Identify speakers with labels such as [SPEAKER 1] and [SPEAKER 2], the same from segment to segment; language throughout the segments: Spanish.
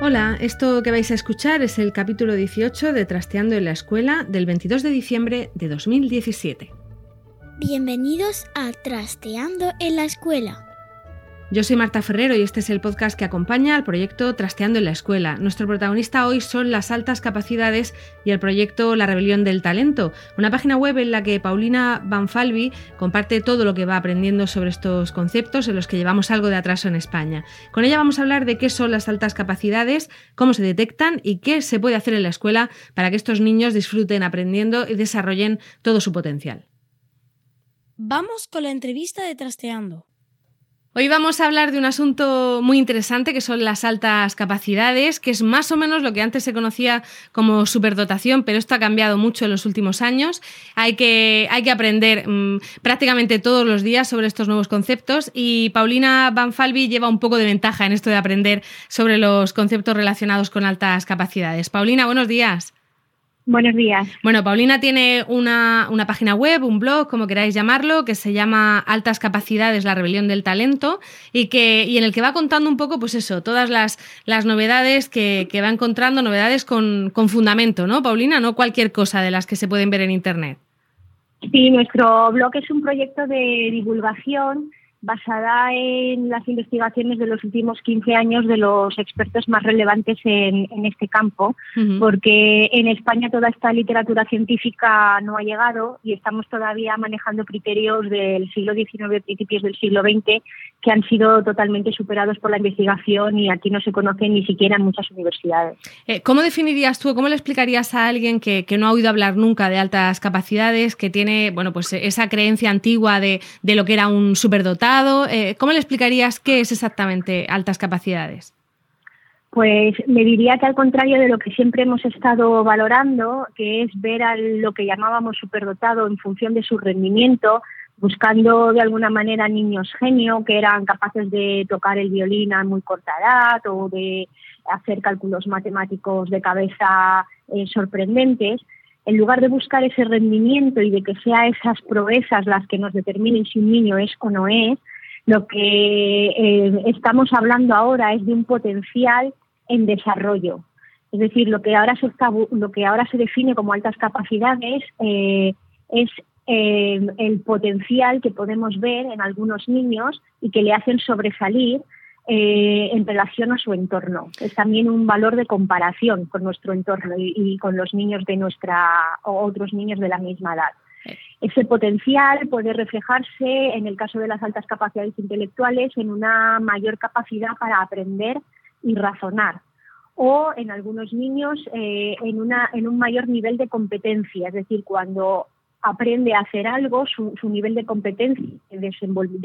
[SPEAKER 1] Hola, esto que vais a escuchar es el capítulo 18 de Trasteando en la Escuela del 22 de diciembre de 2017.
[SPEAKER 2] Bienvenidos a Trasteando en la Escuela.
[SPEAKER 1] Yo soy Marta Ferrero y este es el podcast que acompaña al proyecto Trasteando en la Escuela. Nuestro protagonista hoy son las altas capacidades y el proyecto La Rebelión del Talento, una página web en la que Paulina Banfalvi comparte todo lo que va aprendiendo sobre estos conceptos en los que llevamos algo de atraso en España. Con ella vamos a hablar de qué son las altas capacidades, cómo se detectan y qué se puede hacer en la escuela para que estos niños disfruten aprendiendo y desarrollen todo su potencial.
[SPEAKER 2] Vamos con la entrevista de Trasteando.
[SPEAKER 1] Hoy vamos a hablar de un asunto muy interesante que son las altas capacidades, que es más o menos lo que antes se conocía como superdotación, pero esto ha cambiado mucho en los últimos años. Hay que, hay que aprender mmm, prácticamente todos los días sobre estos nuevos conceptos y Paulina Banfalvi lleva un poco de ventaja en esto de aprender sobre los conceptos relacionados con altas capacidades. Paulina, buenos días.
[SPEAKER 3] Buenos días.
[SPEAKER 1] Bueno, Paulina tiene una, una, página web, un blog, como queráis llamarlo, que se llama Altas Capacidades, la rebelión del talento, y, que, y en el que va contando un poco, pues eso, todas las, las novedades que, que va encontrando, novedades con, con fundamento, ¿no, Paulina? No cualquier cosa de las que se pueden ver en Internet.
[SPEAKER 3] Sí, nuestro blog es un proyecto de divulgación basada en las investigaciones de los últimos 15 años de los expertos más relevantes en, en este campo, uh -huh. porque en España toda esta literatura científica no ha llegado y estamos todavía manejando criterios del siglo XIX, principios del siglo XX, que han sido totalmente superados por la investigación y aquí no se conocen ni siquiera en muchas universidades.
[SPEAKER 1] Eh, ¿Cómo definirías tú, cómo le explicarías a alguien que, que, no ha oído hablar nunca de altas capacidades, que tiene bueno, pues esa creencia antigua de, de lo que era un superdotado? Eh, ¿Cómo le explicarías qué es exactamente altas capacidades?
[SPEAKER 3] Pues le diría que al contrario de lo que siempre hemos estado valorando, que es ver a lo que llamábamos superdotado en función de su rendimiento, buscando de alguna manera niños genio que eran capaces de tocar el violín a muy corta edad o de hacer cálculos matemáticos de cabeza eh, sorprendentes, en lugar de buscar ese rendimiento y de que sea esas proezas las que nos determinen si un niño es o no es, lo que eh, estamos hablando ahora es de un potencial en desarrollo. Es decir, lo que ahora se, está, lo que ahora se define como altas capacidades eh, es eh, el potencial que podemos ver en algunos niños y que le hacen sobresalir eh, en relación a su entorno. Es también un valor de comparación con nuestro entorno y, con los niños de nuestra o otros niños de la misma edad. Ese potencial puede reflejarse, en el caso de las altas capacidades intelectuales, en una mayor capacidad para aprender y razonar o en algunos niños eh, en, un mayor nivel de competencia, es decir, cuando aprende a hacer algo, su, nivel de competencia, de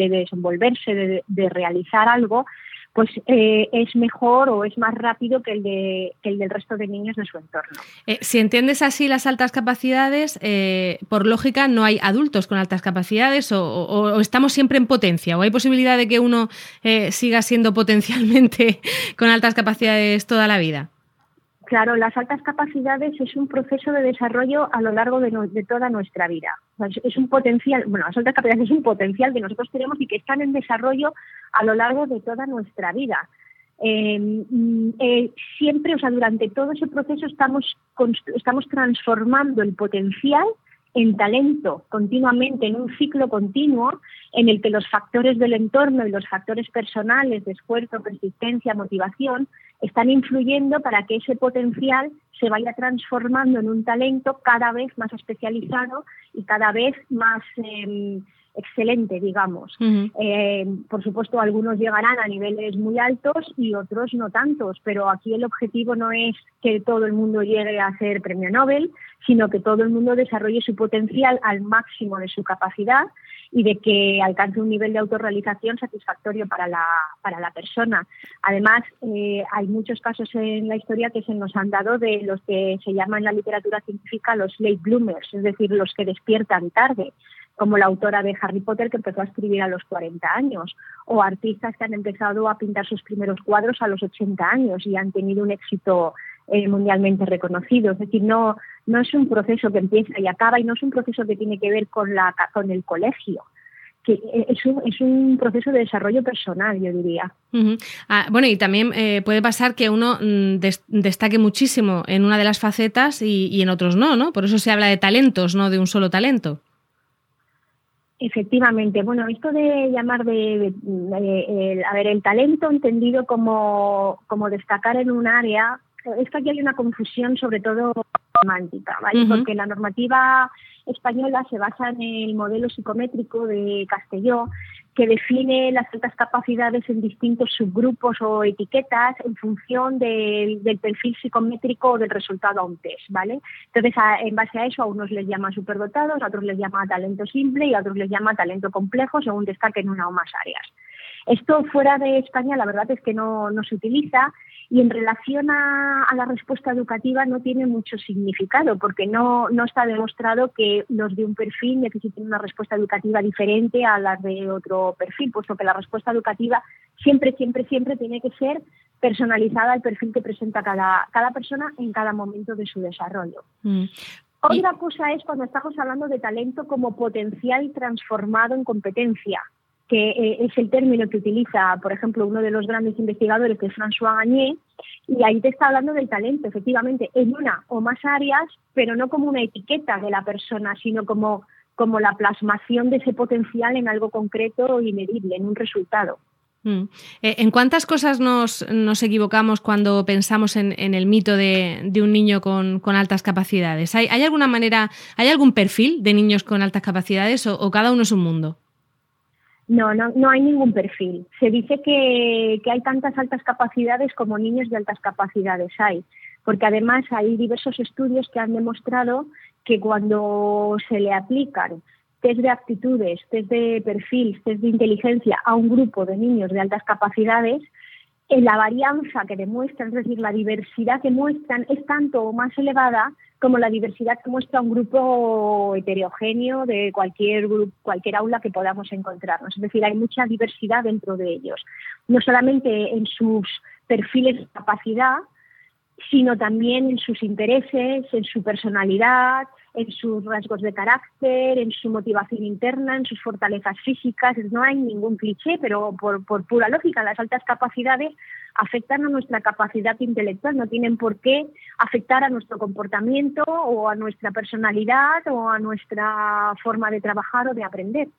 [SPEAKER 3] desenvolverse, de, de, realizar algo, pues eh, es mejor o es más rápido que el, de, el del resto de niños de su entorno.
[SPEAKER 1] Eh, si entiendes así las altas capacidades, eh, por lógica no hay adultos con altas capacidades o, o, o, estamos siempre en potencia o hay posibilidad de que uno eh, siga siendo potencialmente con altas capacidades toda la vida.
[SPEAKER 3] Claro, las altas capacidades es un proceso de desarrollo a lo largo de, toda nuestra vida. Es un potencial, bueno, las altas capacidades es un potencial que nosotros tenemos y que están en desarrollo a lo largo de toda nuestra vida. Eh, eh, siempre, o sea, durante todo ese proceso estamos, estamos transformando el potencial en talento continuamente, en un ciclo continuo en el que los factores del entorno y los factores personales de esfuerzo, persistencia, motivación están influyendo para que ese potencial se vaya transformando en un talento cada vez más especializado y cada vez más eh, excelente, digamos. Eh, por supuesto, algunos llegarán a niveles muy altos y otros no tantos, pero aquí el objetivo no es que todo el mundo llegue a ser premio Nobel, sino que todo el mundo desarrolle su potencial al máximo de su capacidad y de que alcance un nivel de autorrealización satisfactorio para la, para la persona. Además, eh, hay muchos casos en la historia que se nos han dado de los que se llaman en la literatura científica los late bloomers, es decir, los que despiertan tarde como la autora de Harry Potter que empezó a escribir a los 40 años, o artistas que han empezado a pintar sus primeros cuadros a los 80 años y han tenido un éxito eh, mundialmente reconocido. Es decir, no, no es un proceso que empieza y acaba y no es un proceso que tiene que ver con, la, con el colegio que es un, es un proceso de desarrollo personal, yo diría.
[SPEAKER 1] Ah, bueno, y también eh, puede pasar que uno mm, destaque muchísimo en una de las facetas y, en otros no, ¿no? Por eso se habla de talentos, no de un solo talento.
[SPEAKER 3] Efectivamente, bueno, esto de llamar de, a ver, el talento entendido como, como destacar en un área, es que aquí hay una confusión sobre todo romántica, ¿vale? Porque la normativa española se basa en el modelo psicométrico de Castelló, que define las altas capacidades en distintos subgrupos o etiquetas en función del, perfil psicométrico o del resultado a un test, ¿vale? Entonces, en base a eso, a unos les llama superdotados, a otros les llama talento simple y a otros les llama talento complejo, según destaquen una o más áreas. Esto fuera de España, la verdad es que no, no se utiliza y en relación a, la respuesta educativa no tiene mucho significado porque no, no está demostrado que los de un perfil necesiten una respuesta educativa diferente a las de otro perfil, puesto que la respuesta educativa siempre, siempre, siempre tiene que ser personalizada al perfil que presenta cada, cada persona en cada momento de su desarrollo. Mm. Otra cosa es cuando estamos hablando de talento como potencial transformado en competencia que eh, es el término que utiliza, por ejemplo, uno de los grandes investigadores, que es François Gagné, y ahí te está hablando del talento, efectivamente, en una o más áreas, pero no como una etiqueta de la persona, sino como, como la plasmación de ese potencial en algo concreto y medible, en un resultado.
[SPEAKER 1] Mm. Eh, ¿En cuántas cosas nos, nos equivocamos cuando pensamos en, el mito de, un niño con, altas capacidades? ¿Hay, ¿Hay, alguna manera, hay algún perfil de niños con altas capacidades o cada uno es un mundo?
[SPEAKER 3] No, no, no hay ningún perfil. Se dice que, hay tantas altas capacidades como niños de altas capacidades hay, porque además hay diversos estudios que han demostrado que cuando se le aplican test de aptitudes, test de perfil, test de inteligencia a un grupo de niños de altas capacidades, la varianza que demuestran, es decir, la diversidad que muestran es tanto más elevada como la diversidad que muestra un grupo heterogéneo de cualquier grupo, cualquier aula que podamos encontrarnos. Es decir, hay mucha diversidad dentro de ellos, no solamente en sus perfiles de capacidad, sino también en sus intereses, en su personalidad, en sus rasgos de carácter, en su motivación interna, en sus fortalezas físicas. No hay ningún cliché, pero por, pura lógica, las altas capacidades afectan a nuestra capacidad intelectual, no tienen por qué afectar a nuestro comportamiento o a nuestra personalidad o a nuestra forma de trabajar o de aprender.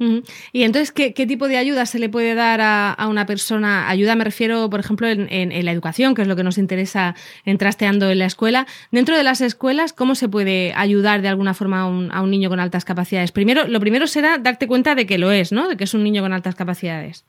[SPEAKER 1] Y entonces, ¿qué, tipo de ayuda se le puede dar a, una persona? Ayuda me refiero, por ejemplo, en, la educación, que es lo que nos interesa en trasteando en la escuela. Dentro de las escuelas, ¿cómo se puede ayudar de alguna forma a un, niño con altas capacidades? Primero, lo primero será darte cuenta de que lo es, ¿no? De que es un niño con altas capacidades.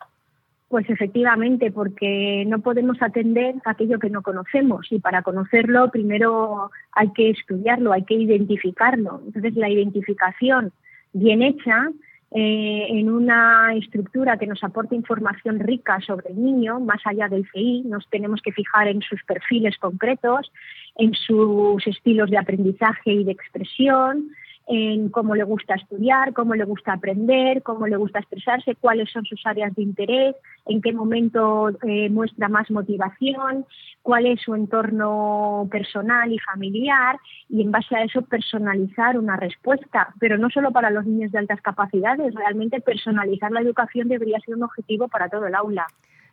[SPEAKER 3] Pues efectivamente, porque no podemos atender aquello que no conocemos y para conocerlo primero hay que estudiarlo, hay que identificarlo. Entonces la identificación bien hecha eh, en una estructura que nos aporte información rica sobre el niño, más allá del CI, nos tenemos que fijar en sus perfiles concretos, en sus estilos de aprendizaje y de expresión, en cómo le gusta estudiar, cómo le gusta aprender, cómo le gusta expresarse, cuáles son sus áreas de interés, en qué momento eh, muestra más motivación, cuál es su entorno personal y familiar y en base a eso personalizar una respuesta, pero no solo para los niños de altas capacidades, realmente personalizar la educación debería ser un objetivo para todo el aula.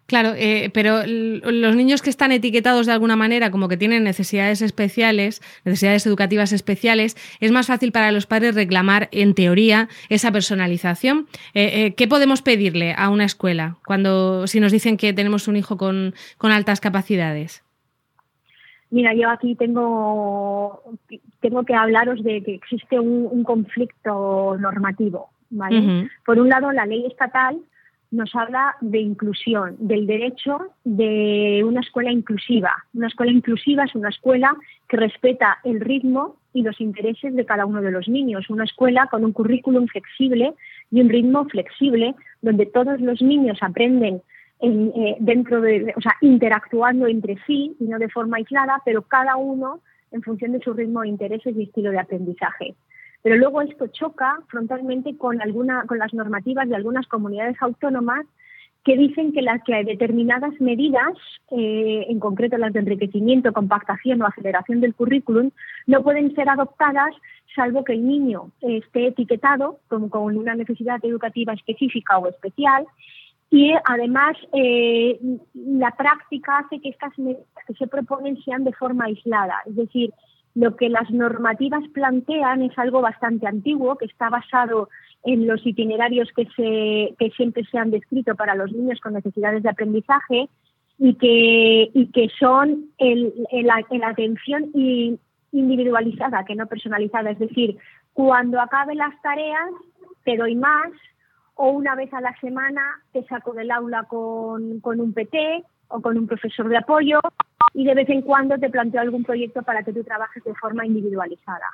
[SPEAKER 1] Claro, eh, pero los niños que están etiquetados de alguna manera como que tienen necesidades especiales, necesidades educativas especiales, es más fácil para los padres reclamar, en teoría, esa personalización. Eh, eh, ¿Qué podemos pedirle a una escuela cuando si nos dicen que tenemos un hijo con, altas capacidades?
[SPEAKER 3] Mira, yo aquí tengo, tengo que hablaros de que existe un conflicto normativo Por un lado, la ley estatal nos habla de inclusión, del derecho de una escuela inclusiva. Una escuela inclusiva es una escuela que respeta el ritmo y los intereses de cada uno de los niños. Una escuela con un currículum flexible y un ritmo flexible donde todos los niños aprenden eh, dentro de, o sea, interactuando entre sí y no de forma aislada, pero cada uno en función de su ritmo, intereses y estilo de aprendizaje. Pero luego esto choca frontalmente con, alguna, con las normativas de algunas comunidades autónomas que dicen que, las, que hay determinadas medidas, eh, en concreto las de enriquecimiento, compactación o aceleración del currículum, no pueden ser adoptadas salvo que el niño esté etiquetado como con una necesidad educativa específica o especial y además eh, la práctica hace que estas medidas que se proponen sean de forma aislada, es decir, lo que las normativas plantean es algo bastante antiguo, que está basado en los itinerarios que, se, que siempre se han descrito para los niños con necesidades de aprendizaje y que, y que son el, la atención individualizada, que no personalizada. Es decir, cuando acabe las tareas, te doy más, o una vez a la semana te saco del aula con, con un PT o con un profesor de apoyo y de vez en cuando te planteo algún proyecto para que tú trabajes de forma individualizada.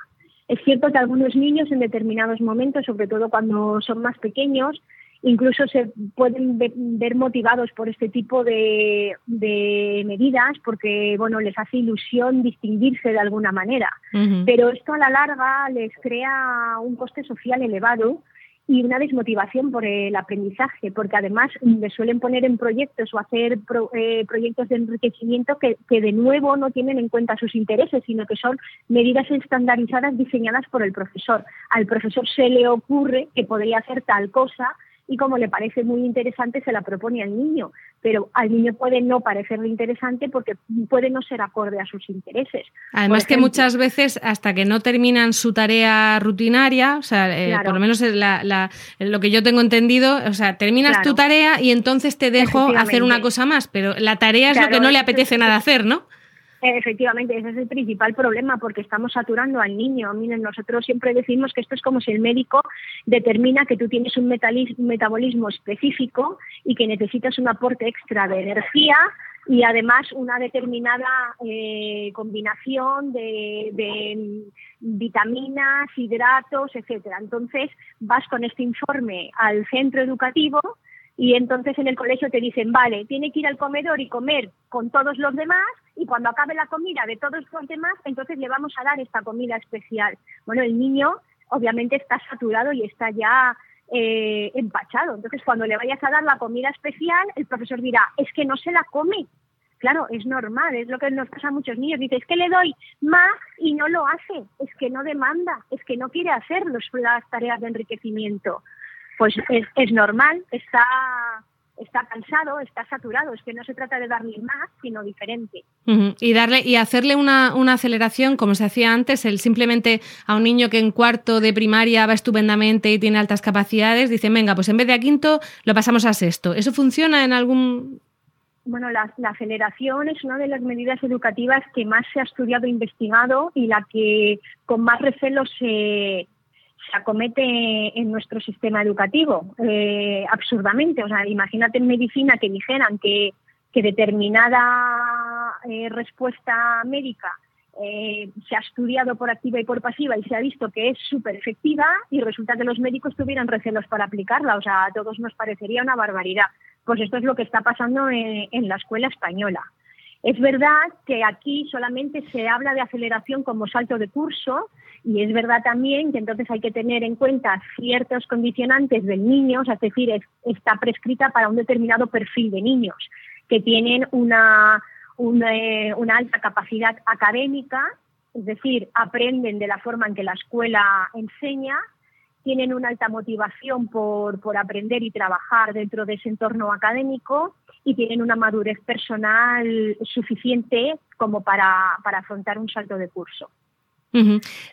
[SPEAKER 3] Es cierto que algunos niños en determinados momentos, sobre todo cuando son más pequeños, incluso se pueden ver motivados por este tipo de, medidas porque bueno les hace ilusión distinguirse de alguna manera pero esto a la larga les crea un coste social elevado y una desmotivación por el aprendizaje, porque además le suelen poner en proyectos o hacer eh, proyectos de enriquecimiento que, que, de nuevo no tienen en cuenta sus intereses, sino que son medidas estandarizadas diseñadas por el profesor. Al profesor se le ocurre que podría hacer tal cosa y como le parece muy interesante se la propone al niño, pero al niño puede no parecerle interesante porque puede no ser acorde a sus intereses.
[SPEAKER 1] Además que muchas veces hasta que no terminan su tarea rutinaria, o sea, eh, por lo menos lo que yo tengo entendido, o sea, terminas tu tarea y entonces te dejo hacer una cosa más, pero la tarea es lo que no le apetece nada hacer, ¿no?
[SPEAKER 3] Efectivamente, ese es el principal problema porque estamos saturando al niño. Miren, nosotros siempre decimos que esto es como si el médico determina que tú tienes un metabolismo específico y que necesitas un aporte extra de energía y además una determinada eh, combinación de, de, vitaminas, hidratos, etcétera. Entonces vas con este informe al centro educativo y entonces en el colegio te dicen, vale, tiene que ir al comedor y comer con todos los demás y cuando acabe la comida de todos los demás, entonces le vamos a dar esta comida especial. Bueno, el niño obviamente está saturado y está ya eh, empachado. Entonces cuando le vayas a dar la comida especial, el profesor dirá, es que no se la come. Claro, es normal, es lo que nos pasa a muchos niños. Dice, es que le doy más y no lo hace, es que no demanda, es que no quiere hacer las tareas de enriquecimiento pues es, normal, está, está cansado, está saturado. Es que no se trata de darle más, sino diferente.
[SPEAKER 1] Y darle y hacerle una, aceleración, como se hacía antes, el simplemente a un niño que en cuarto de primaria va estupendamente y tiene altas capacidades, dice, venga, pues en vez de a quinto lo pasamos a sexto. ¿Eso funciona en algún
[SPEAKER 3] bueno, la, la, aceleración es una de las medidas educativas que más se ha estudiado e investigado y la que con más recelo se, se acomete en nuestro sistema educativo eh, absurdamente. O sea, imagínate en medicina que dijeran que, que determinada eh, respuesta médica eh, se ha estudiado por activa y por pasiva y se ha visto que es súper efectiva y resulta que los médicos tuvieran recelos para aplicarla. O sea, a todos nos parecería una barbaridad. Pues esto es lo que está pasando en la escuela española. Es verdad que aquí solamente se habla de aceleración como salto de curso y es verdad también que entonces hay que tener en cuenta ciertos condicionantes del niño, es decir, está prescrita para un determinado perfil de niños que tienen una, eh, una, alta capacidad académica, es decir, aprenden de la forma en que la escuela enseña, tienen una alta motivación por, por aprender y trabajar dentro de ese entorno académico y tienen una madurez personal suficiente como para, para afrontar un salto de curso.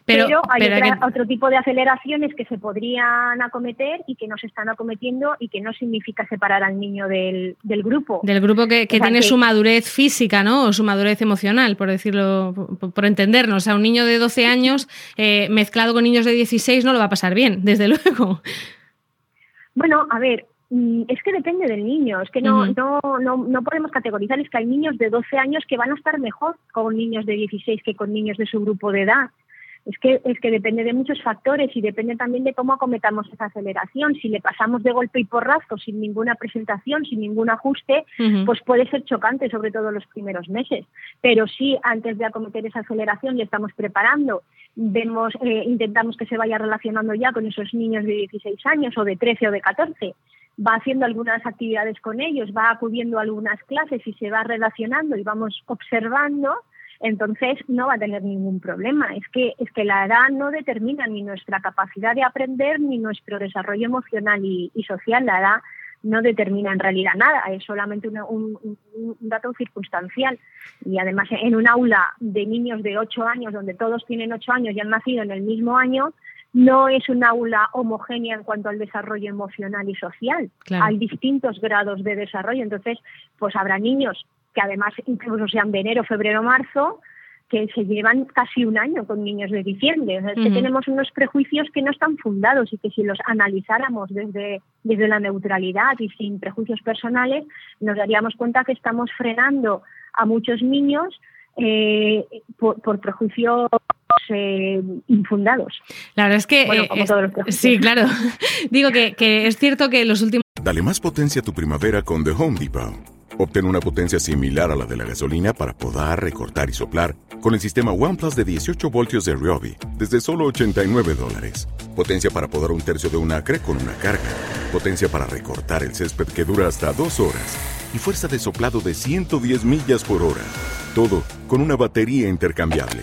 [SPEAKER 3] pero, hay otro tipo de aceleraciones que se podrían acometer y que no se están acometiendo y que no significa separar al niño del, del grupo.
[SPEAKER 1] Del grupo que, que tiene su madurez física, ¿no? O su madurez emocional, por decirlo, por, entendernos. O sea, un niño de 12 años eh, mezclado con niños de 16 no lo va a pasar bien, desde luego.
[SPEAKER 3] Bueno, a ver, es que depende del niño, es que no, no, no, no podemos categorizar, es que hay niños de 12 años que van a estar mejor con niños de 16 que con niños de su grupo de edad. Es que, es que depende de muchos factores y depende también de cómo acometamos esa aceleración. Si le pasamos de golpe y porrazo, sin ninguna presentación, sin ningún ajuste, pues puede ser chocante, sobre todo los primeros meses. Pero si antes de acometer esa aceleración le estamos preparando, vemos, eh, intentamos que se vaya relacionando ya con esos niños de 16 años o de 13 o de 14, va haciendo algunas actividades con ellos, va acudiendo a algunas clases y se va relacionando y vamos observando, entonces no va a tener ningún problema. Es que, es que la edad no determina ni nuestra capacidad de aprender ni nuestro desarrollo emocional y, social. La edad no determina en realidad nada, es solamente un, dato circunstancial. Y además en un aula de niños de 8 años, donde todos tienen 8 años y han nacido en el mismo año, no es un aula homogénea en cuanto al desarrollo emocional y social. Hay distintos grados de desarrollo, entonces pues habrá niños que además incluso sean de enero, febrero, marzo, que se llevan casi un año con niños de diciembre. O sea, es que tenemos unos prejuicios que no están fundados y que si los analizáramos desde, desde la neutralidad y sin prejuicios personales, nos daríamos cuenta que estamos frenando a muchos niños eh, por, prejuicios eh, infundados.
[SPEAKER 1] La verdad es que... Eh, sí, claro. Digo que, que es cierto que los últimos...
[SPEAKER 4] Dale más potencia a tu primavera con The Home Depot. Obtén una potencia similar a la de la gasolina para poder recortar y soplar con el sistema OnePlus de 18 voltios de Ryobi desde solo 89 dólares. Potencia para podar un tercio de un acre con una carga. Potencia para recortar el césped que dura hasta dos horas. Y fuerza de soplado de 110 millas por hora. Todo con una batería intercambiable.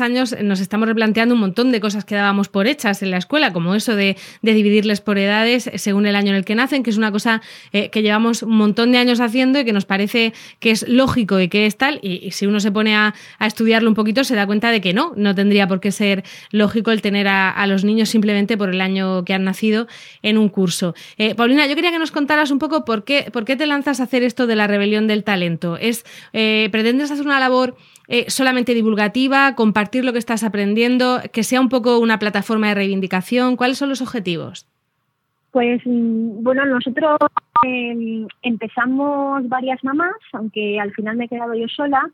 [SPEAKER 1] años nos estamos replanteando un montón de cosas que dábamos por hechas en la escuela, como eso de, dividirles por edades según el año en el que nacen, que es una cosa eh, que llevamos un montón de años haciendo y que nos parece que es lógico y que es tal, y, si uno se pone a, estudiarlo un poquito se da cuenta de que no, no tendría por qué ser lógico el tener a, los niños simplemente por el año que han nacido en un curso. Eh, Paulina, yo quería que nos contaras un poco por qué, por qué te lanzas a hacer esto de la rebelión del talento. ¿Es, eh, ¿Pretendes hacer una labor eh, solamente divulgativa, compartir lo que estás aprendiendo, que sea un poco una plataforma de reivindicación? ¿Cuáles son los objetivos?
[SPEAKER 3] Pues mm, bueno, nosotros em, empezamos varias mamás, aunque al final me he quedado yo sola,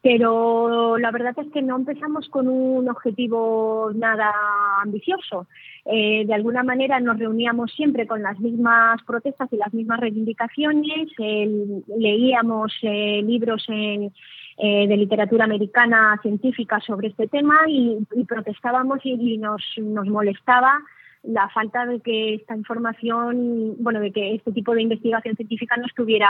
[SPEAKER 3] pero la verdad es que no empezamos con un objetivo nada ambicioso. Eh, de alguna manera nos reuníamos siempre con las mismas protestas y las mismas reivindicaciones, leíamos eh, libros en, eh, de literatura americana científica sobre este tema y, protestábamos y, nos, nos molestaba la falta de que esta información, bueno, de que este tipo de investigación científica no estuviera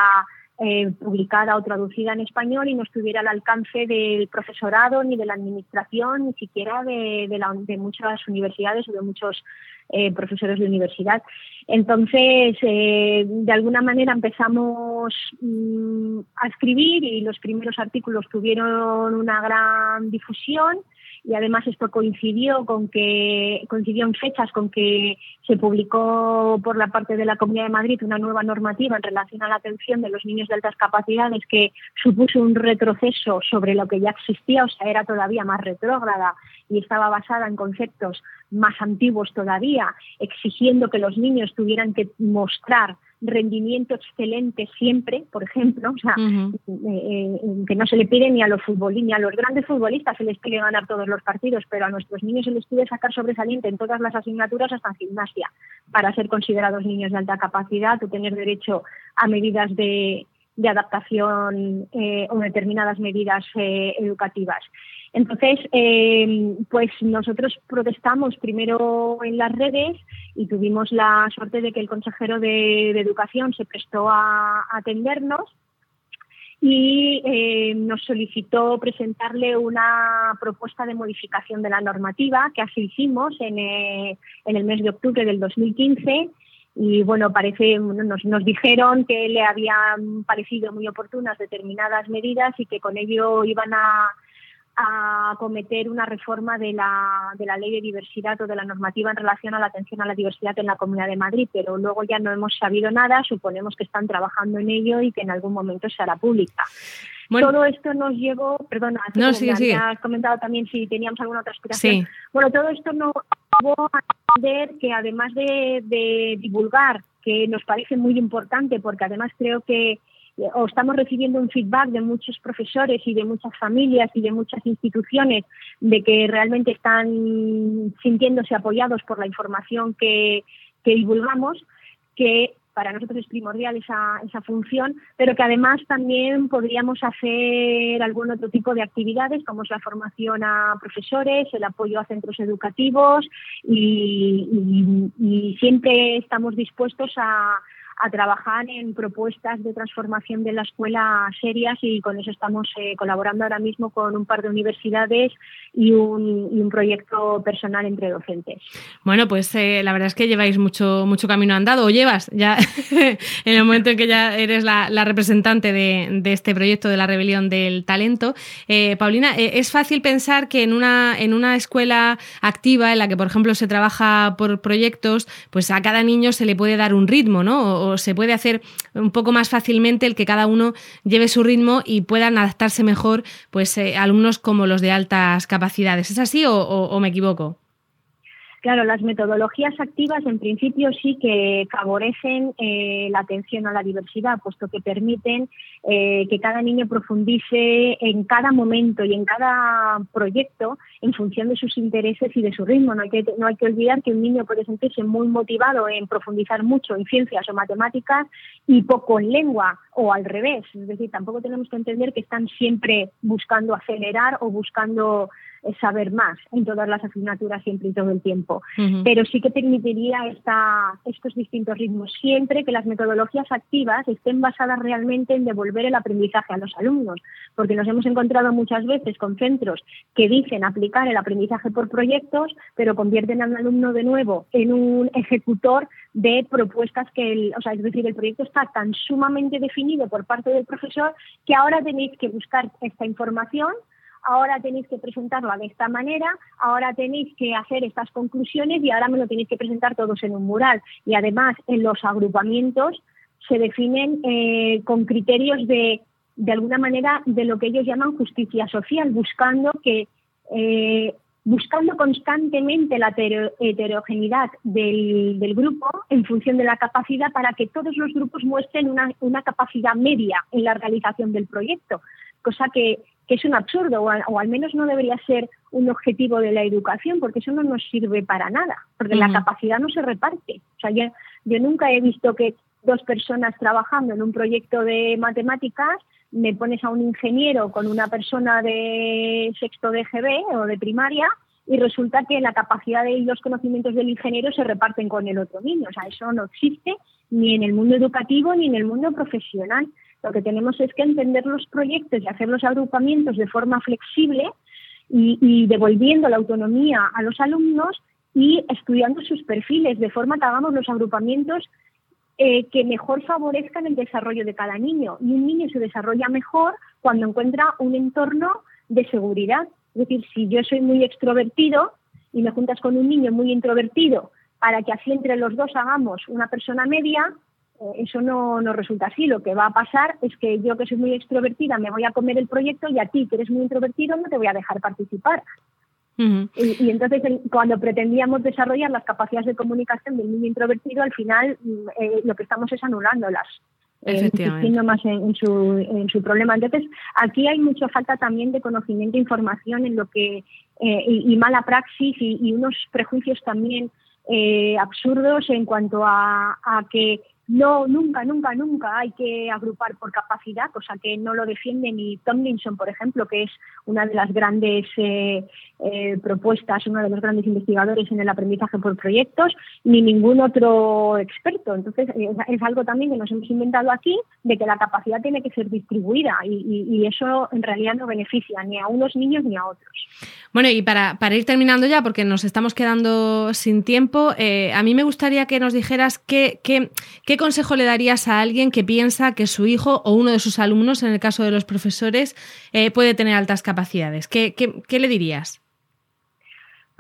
[SPEAKER 3] eh, publicada o traducida en español y no estuviera al alcance del profesorado ni de la administración, ni siquiera de, de, muchas universidades o de muchos eh, profesores de universidad. Entonces, eh, de alguna manera empezamos mm, a escribir y los primeros artículos tuvieron una gran difusión y además esto coincidió con que coincidió en fechas con que se publicó por la parte de la Comunidad de Madrid una nueva normativa en relación a la atención de los niños de altas capacidades que supuso un retroceso sobre lo que ya existía, o sea, era todavía más retrógrada y estaba basada en conceptos más antiguos todavía, exigiendo que los niños tuvieran que mostrar rendimiento excelente siempre, por ejemplo, o sea, eh, eh, que no se le pide ni a los futbolistas, ni a los grandes futbolistas se les pide ganar todos los partidos, pero a nuestros niños se les pide sacar sobresaliente en todas las asignaturas hasta en gimnasia para ser considerados niños de alta capacidad o tener derecho a medidas de, adaptación eh, o determinadas medidas educativas. Entonces, eh, pues nosotros protestamos primero en las redes y tuvimos la suerte de que el consejero de, Educación se prestó a, atendernos y eh, nos solicitó presentarle una propuesta de modificación de la normativa, que así hicimos en, eh, en el mes de octubre del 2015 y bueno, parece, nos, nos dijeron que le habían parecido muy oportunas determinadas medidas y que con ello iban a a cometer una reforma de la, de la ley de diversidad o de la normativa en relación a la atención a la diversidad en la Comunidad de Madrid, pero luego ya no hemos sabido nada, suponemos que están trabajando en ello y que en algún momento se hará pública. todo esto nos llevó, perdona,
[SPEAKER 1] no,
[SPEAKER 3] has comentado también si teníamos alguna otra aspiración. Bueno, todo esto nos llevó a entender que además de divulgar, que nos parece muy importante, porque además creo que o estamos recibiendo un feedback de muchos profesores y de muchas familias y de muchas instituciones de que realmente están sintiéndose apoyados por la información que, divulgamos, que para nosotros es primordial esa, esa función, pero que además también podríamos hacer algún otro tipo de actividades, como es la formación a profesores, el apoyo a centros educativos y siempre estamos dispuestos a, a trabajar en propuestas de transformación de la escuela serias y con eso estamos eh, colaborando ahora mismo con un par de universidades y un, y un proyecto personal entre docentes.
[SPEAKER 1] Bueno, pues eh, la verdad es que lleváis mucho, mucho camino andado, o llevas ya en el momento en que ya eres la, representante de, este proyecto de la rebelión del talento. Eh, Paulina, es fácil pensar que en una, en una escuela activa en la que, por ejemplo, se trabaja por proyectos, pues a cada niño se le puede dar un ritmo, ¿no? Se puede hacer un poco más fácilmente el que cada uno lleve su ritmo y puedan adaptarse mejor pues eh, alumnos como los de altas capacidades. ¿Es así o me equivoco?
[SPEAKER 3] Claro, las metodologías activas en principio sí que favorecen eh, la atención a la diversidad, puesto que permiten eh, que cada niño profundice en cada momento y en cada proyecto en función de sus intereses y de su ritmo. No hay que, no hay que olvidar que un niño puede sentirse muy motivado en profundizar mucho en ciencias o matemáticas y poco en lengua o al revés. Es decir, tampoco tenemos que entender que están siempre buscando acelerar o buscando saber más en todas las asignaturas siempre y todo el tiempo. Pero sí que permitiría esta, estos distintos ritmos siempre que las metodologías activas estén basadas realmente en devolver el aprendizaje a los alumnos, porque nos hemos encontrado muchas veces con centros que dicen aplicar el aprendizaje por proyectos, pero convierten al alumno de nuevo en un ejecutor de propuestas que, el, o sea, es decir, el proyecto está tan sumamente definido por parte del profesor que ahora tenéis que buscar esta información ahora tenéis que presentarlo de esta manera, ahora tenéis que hacer estas conclusiones y ahora me lo tenéis que presentar todos en un mural. Y además, en los agrupamientos se definen eh, con criterios de, de alguna manera, de lo que ellos llaman justicia social, buscando que eh, buscando constantemente la heterogeneidad del, del, grupo en función de la capacidad para que todos los grupos muestren una, una capacidad media en la realización del proyecto, cosa que, que es un absurdo, o, al menos no debería ser un objetivo de la educación, porque eso no nos sirve para nada, porque la capacidad no se reparte. O sea, yo, yo nunca he visto que dos personas trabajando en un proyecto de matemáticas me pones a un ingeniero con una persona de sexto de GB o de primaria y resulta que la capacidad y los conocimientos del ingeniero se reparten con el otro niño. O sea, eso no existe ni en el mundo educativo ni en el mundo profesional. Lo que tenemos es que entender los proyectos y hacer los agrupamientos de forma flexible y, devolviendo la autonomía a los alumnos y estudiando sus perfiles, de forma que hagamos los agrupamientos eh, que mejor favorezcan el desarrollo de cada niño. Y un niño se desarrolla mejor cuando encuentra un entorno de seguridad. Es decir, si yo soy muy extrovertido y me juntas con un niño muy introvertido para que así entre los dos hagamos una persona media, eso no, no resulta así. Lo que va a pasar es que yo que soy muy extrovertida me voy a comer el proyecto y a ti que eres muy introvertido no te voy a dejar participar. y, entonces cuando pretendíamos desarrollar las capacidades de comunicación del niño introvertido, al final mm, eh, lo que estamos es anulándolas. Eh, más en, su, en su problema. Entonces, aquí hay mucha falta también de conocimiento e información en lo que eh, y, mala praxis y, unos prejuicios también absurdos en cuanto a, a que no, nunca, nunca, nunca hay que agrupar por capacidad, cosa que no lo defiende ni Tomlinson, por ejemplo, que es una de las grandes eh, eh, propuestas, uno de los grandes investigadores en el aprendizaje por proyectos, ni ningún otro experto. Entonces, eh, es, algo también que nos hemos inventado aquí, de que la capacidad tiene que ser distribuida y, eso en realidad no beneficia ni a unos niños ni a otros.
[SPEAKER 1] Bueno, y para, ir terminando ya, porque nos estamos quedando sin tiempo, a mí me gustaría que nos dijeras qué, qué, qué consejo le darías a alguien que piensa que su hijo o uno de sus alumnos, en el caso de los profesores, puede tener altas capacidades? ¿Qué, qué le dirías?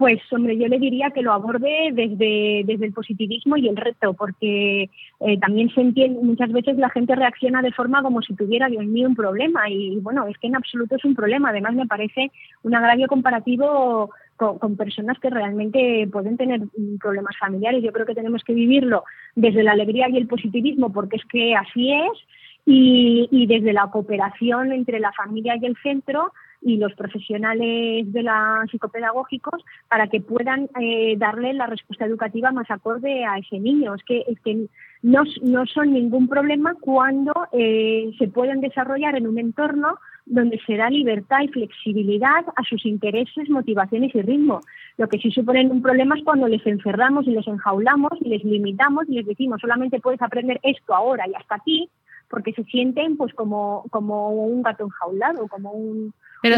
[SPEAKER 3] Pues, hombre, yo le diría que lo aborde desde, desde el positivismo y el reto, porque eh, también se entiende, muchas veces la gente reacciona de forma como si tuviera, Dios mío, un problema. Y, bueno, es que en absoluto es un problema. Además, me parece un agravio comparativo con, personas que realmente pueden tener problemas familiares. Yo creo que tenemos que vivirlo desde la alegría y el positivismo, porque es que así es, y, y desde la cooperación entre la familia y el centro y los profesionales de la psicopedagógicos para que puedan eh, darle la respuesta educativa más acorde a ese niño. Es que, es que no, no son ningún problema cuando eh, se pueden desarrollar en un entorno donde se da libertad y flexibilidad a sus intereses, motivaciones y ritmo. Lo que sí suponen un problema es cuando les encerramos y les enjaulamos y les limitamos y les decimos solamente puedes aprender esto ahora y hasta aquí, porque se sienten pues como, como un gato enjaulado, como un,
[SPEAKER 1] pero,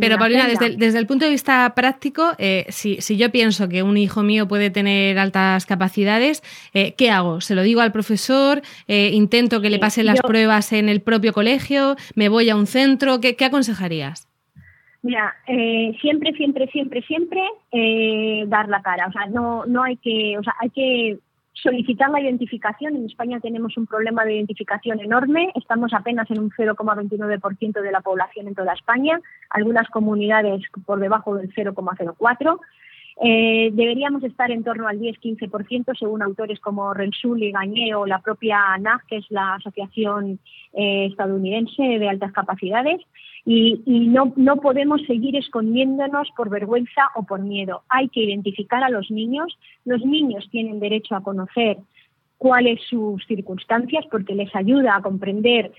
[SPEAKER 1] pero Paulina, desde el, punto de vista práctico, eh, si, si, yo pienso que un hijo mío puede tener altas capacidades, eh, ¿qué hago? ¿Se lo digo al profesor? Eh, ¿Intento que le pasen las pruebas en el propio colegio? ¿Me voy a un centro? ¿Qué, qué aconsejarías?
[SPEAKER 3] Mira, siempre, siempre, siempre, siempre dar la cara. O sea, no, no hay que, o sea, hay que solicitar la identificación. En España tenemos un problema de identificación enorme. Estamos apenas en un 0,29% de la población en toda España, algunas comunidades por debajo del 0,04%. Eh, deberíamos estar en torno al 10-15%, según autores como Rensul y Gañé o la propia ANAG, que es la Asociación eh, Estadounidense de Altas Capacidades. Y, no, no podemos seguir escondiéndonos por vergüenza o por miedo. Hay que identificar a los niños. Los niños tienen derecho a conocer cuáles sus circunstancias porque les ayuda a comprender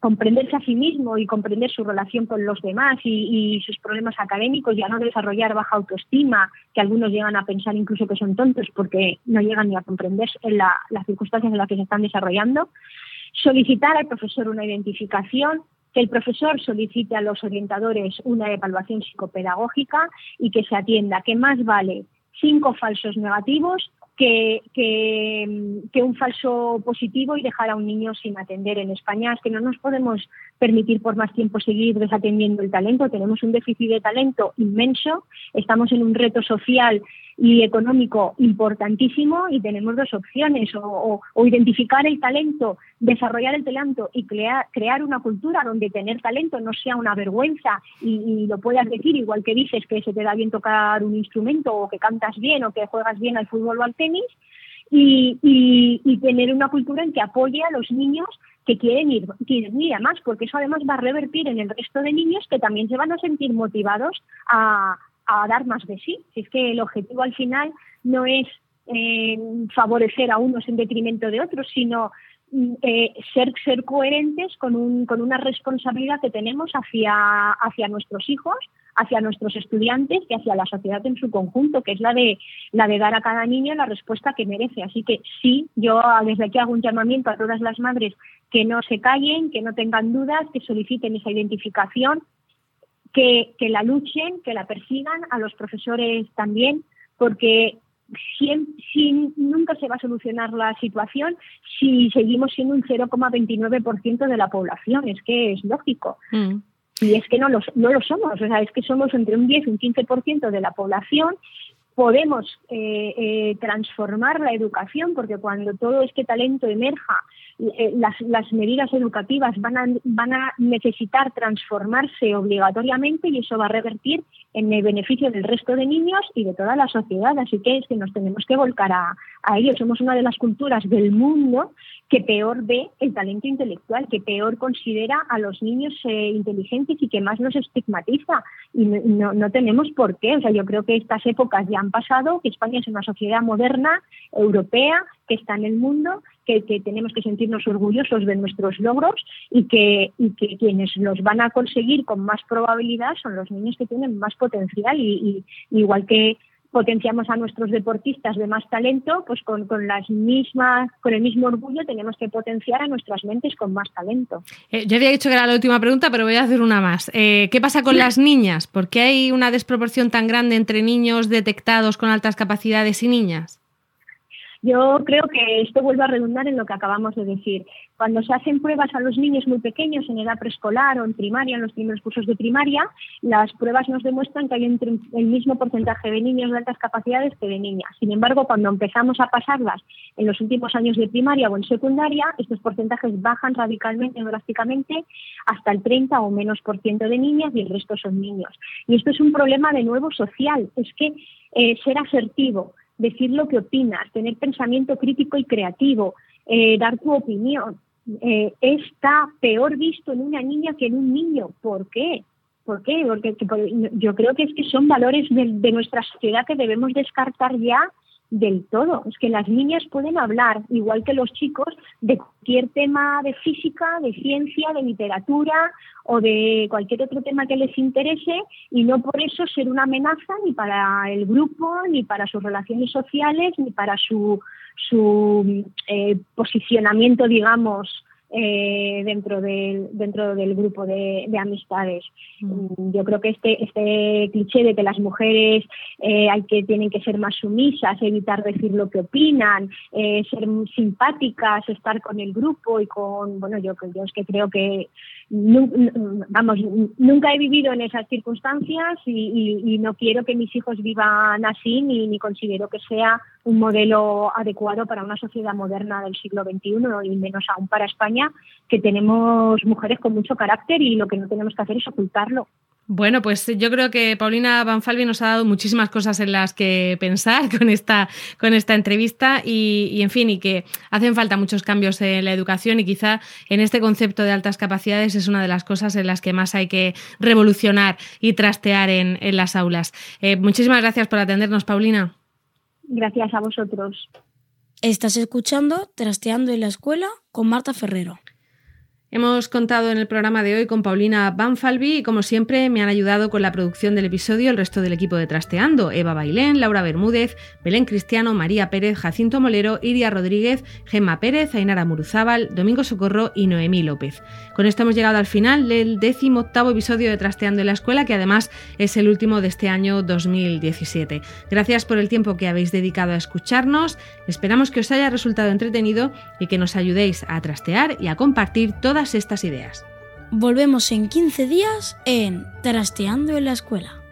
[SPEAKER 3] comprenderse a sí mismo y comprender su relación con los demás y, sus problemas académicos y a no desarrollar baja autoestima, que algunos llegan a pensar incluso que son tontos porque no llegan ni a comprender las circunstancias en las que se están desarrollando. Solicitar al profesor una identificación, que el profesor solicite a los orientadores una evaluación psicopedagógica y que se atienda, que más vale cinco falsos negativos que, que, un falso positivo y dejar a un niño sin atender en España. Es que no nos podemos permitir por más tiempo seguir desatendiendo el talento. Tenemos un déficit de talento inmenso, estamos en un reto social y económico importantísimo y tenemos dos opciones, o, identificar el talento, desarrollar el talento y crear, crear una cultura donde tener talento no sea una vergüenza y, lo puedas decir igual que dices que se te da bien tocar un instrumento o que cantas bien o que juegas bien al fútbol o al tenis y, y, tener una cultura en que apoye a los niños que quieren ir, quieren ir a más, porque eso además va a revertir en el resto de niños que también se van a sentir motivados a, a dar más de sí. Si es que el objetivo al final no es eh, favorecer a unos en detrimento de otros, sino mm, eh, ser, ser coherentes con, un, con una responsabilidad que tenemos hacia, hacia nuestros hijos, hacia nuestros estudiantes y hacia la sociedad en su conjunto, que es la de, la de dar a cada niño la respuesta que merece. Así que sí, yo desde aquí hago un llamamiento a todas las madres que no se callen, que no tengan dudas, que soliciten esa identificación que, la luchen, que la persigan, a los profesores también, porque si, nunca se va a solucionar la situación si seguimos siendo un 0,29% de la población. Es que es lógico. Mm. Y es que no lo, no lo somos. O sea, es que somos entre un 10 y un 15% de la población. Podemos eh, eh, transformar la educación porque cuando todo este talento emerja eh, las, medidas educativas van a, van a necesitar transformarse obligatoriamente y eso va a revertir en el beneficio del resto de niños y de toda la sociedad. Así que es que nos tenemos que volcar a, a ello. Somos una de las culturas del mundo que peor ve el talento intelectual, que peor considera a los niños eh, inteligentes y que más los estigmatiza. Y no, no, tenemos por qué. O sea, yo creo que estas épocas ya han pasado, que España es una sociedad moderna, europea, que está en el mundo, que, tenemos que sentirnos orgullosos de nuestros logros y que, quienes los van a conseguir con más probabilidad son los niños que tienen más potencial y, igual que potenciamos a nuestros deportistas de más talento, pues con, las mismas, con el mismo orgullo tenemos que potenciar a nuestras mentes con más talento.
[SPEAKER 1] Eh, yo había dicho que era la última pregunta, pero voy a hacer una más. Eh, ¿Qué pasa con las niñas? ¿Por qué hay una desproporción tan grande entre niños detectados con altas capacidades y niñas?
[SPEAKER 3] Yo creo que esto vuelve a redundar en lo que acabamos de decir. Cuando se hacen pruebas a los niños muy pequeños en edad preescolar o en primaria, en los primeros cursos de primaria, las pruebas nos demuestran que hay el mismo porcentaje de niños de altas capacidades que de niñas. Sin embargo, cuando empezamos a pasarlas en los últimos años de primaria o en secundaria, estos porcentajes bajan radicalmente, drásticamente, hasta el 30 o menos por ciento de niñas y el resto son niños. Y esto es un problema de nuevo social. Es que eh, ser asertivo, decir lo que opinas, tener pensamiento crítico y creativo, eh, dar tu opinión, eh, está peor visto en una niña que en un niño. ¿Por qué? ¿Por qué? Porque, yo creo que es que son valores de nuestra sociedad que debemos descartar ya del todo. Es que las niñas pueden hablar, igual que los chicos, de cualquier tema de física, de ciencia, de literatura o de cualquier otro tema que les interese y no por eso ser una amenaza ni para el grupo, ni para sus relaciones sociales, ni para su, su eh, posicionamiento, digamos, eh, dentro del dentro del grupo de, amistades. Mm. Yo creo que este este cliché de que las mujeres eh, hay que tienen que ser más sumisas, evitar decir lo que opinan, eh, ser simpáticas, estar con el grupo y con bueno yo yo es que creo que vamos, nunca he vivido en esas circunstancias y, no quiero que mis hijos vivan así ni, considero que sea un modelo adecuado para una sociedad moderna del siglo XXI y menos aún para España, que tenemos mujeres con mucho carácter y lo que no tenemos que hacer es ocultarlo.
[SPEAKER 1] Bueno, pues yo creo que Paulina Banfalvi nos ha dado muchísimas cosas en las que pensar con esta, con esta entrevista y, en fin, y que hacen falta muchos cambios en la educación y quizá en este concepto de altas capacidades es una de las cosas en las que más hay que revolucionar y trastear en, las aulas. Eh, muchísimas gracias por atendernos, Paulina.
[SPEAKER 3] Gracias a vosotros.
[SPEAKER 5] Estás escuchando Trasteando en la Escuela con Marta Ferrero.
[SPEAKER 1] Hemos contado en el programa de hoy con Paulina Banfalvi y como siempre me han ayudado con la producción del episodio el resto del equipo de Trasteando, Eva Bailén, Laura Bermúdez, Belén Cristiano, María Pérez, Jacinto Molero, Iria Rodríguez, Gemma Pérez, Ainara Muruzábal, Domingo Socorro y Noemí López. Con esto hemos llegado al final del décimo octavo episodio de Trasteando en la Escuela, que además es el último de este año 2017. Gracias por el tiempo que habéis dedicado a escucharnos, esperamos que os haya resultado entretenido y que nos ayudéis a trastear y a compartir todas estas ideas.
[SPEAKER 5] Volvemos en 15 días en Trasteando en la Escuela.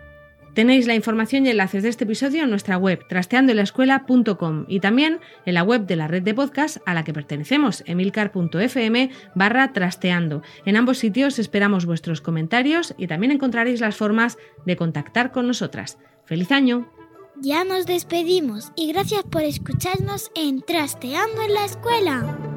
[SPEAKER 1] Tenéis la información y enlaces de este episodio en nuestra web trasteandoenlaescuela.com y también en la web de la red de podcast a la que pertenecemos, emilcar.fm barra trasteando. En ambos sitios esperamos vuestros comentarios y también encontraréis las formas de contactar con nosotras. ¡Feliz año!
[SPEAKER 2] Ya nos despedimos y gracias por escucharnos en Trasteando en la Escuela.